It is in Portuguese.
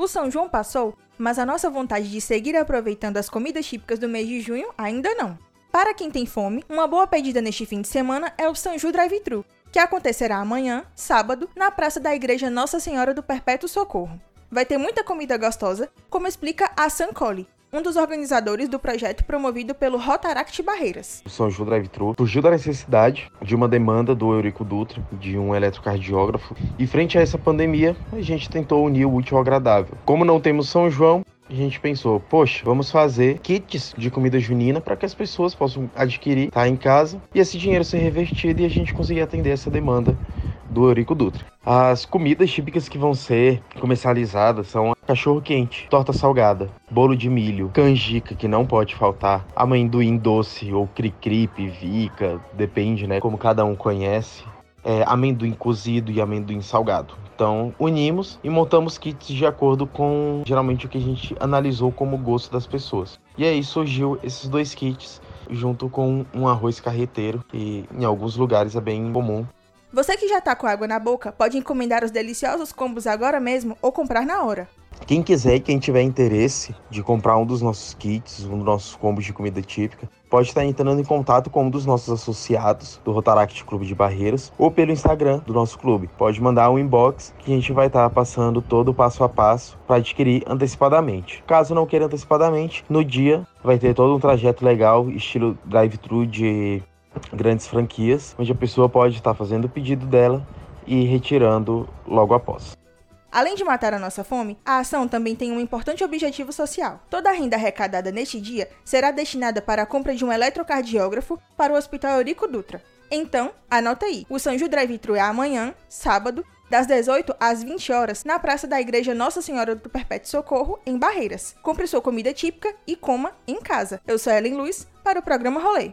O São João passou, mas a nossa vontade de seguir aproveitando as comidas típicas do mês de junho ainda não. Para quem tem fome, uma boa pedida neste fim de semana é o Sanju Drive-Thru, que acontecerá amanhã, sábado, na praça da Igreja Nossa Senhora do Perpétuo Socorro. Vai ter muita comida gostosa, como explica a Sancoli, um dos organizadores do projeto promovido pelo Rotaract Barreiras. O São João Drive-Thru surgiu da necessidade de uma demanda do Eurico Dutra, de um eletrocardiógrafo, e frente a essa pandemia, a gente tentou unir o útil ao agradável. Como não temos São João, a gente pensou, poxa, vamos fazer kits de comida junina para que as pessoas possam adquirir, tá em casa e esse dinheiro ser revertido e a gente conseguir atender essa demanda do Eurico Dutra. As comidas típicas que vão ser comercializadas são cachorro quente, torta salgada, bolo de milho, canjica que não pode faltar, amendoim doce ou cri-cri, pivica, depende, né, como cada um conhece. É, amendoim cozido e amendoim salgado. Então, unimos e montamos kits de acordo com geralmente o que a gente analisou como gosto das pessoas. E aí surgiu esses dois kits junto com um arroz carreteiro, que em alguns lugares é bem comum. Você que já tá com água na boca, pode encomendar os deliciosos combos agora mesmo ou comprar na hora. Quem quiser quem tiver interesse de comprar um dos nossos kits, um dos nossos combos de comida típica, pode estar entrando em contato com um dos nossos associados do Rotaract Clube de Barreiras ou pelo Instagram do nosso clube. Pode mandar um inbox que a gente vai estar passando todo o passo a passo para adquirir antecipadamente. Caso não queira antecipadamente, no dia vai ter todo um trajeto legal, estilo drive-thru de grandes franquias, onde a pessoa pode estar fazendo o pedido dela e retirando logo após. Além de matar a nossa fome, a ação também tem um importante objetivo social. Toda a renda arrecadada neste dia será destinada para a compra de um eletrocardiógrafo para o Hospital Eurico Dutra. Então, anota aí, o São Drive-Thru é amanhã, sábado, das 18 às 20 horas, na praça da Igreja Nossa Senhora do Perpétuo Socorro, em Barreiras. Compre sua comida típica e coma em casa. Eu sou Ellen Luz, para o programa Rolê.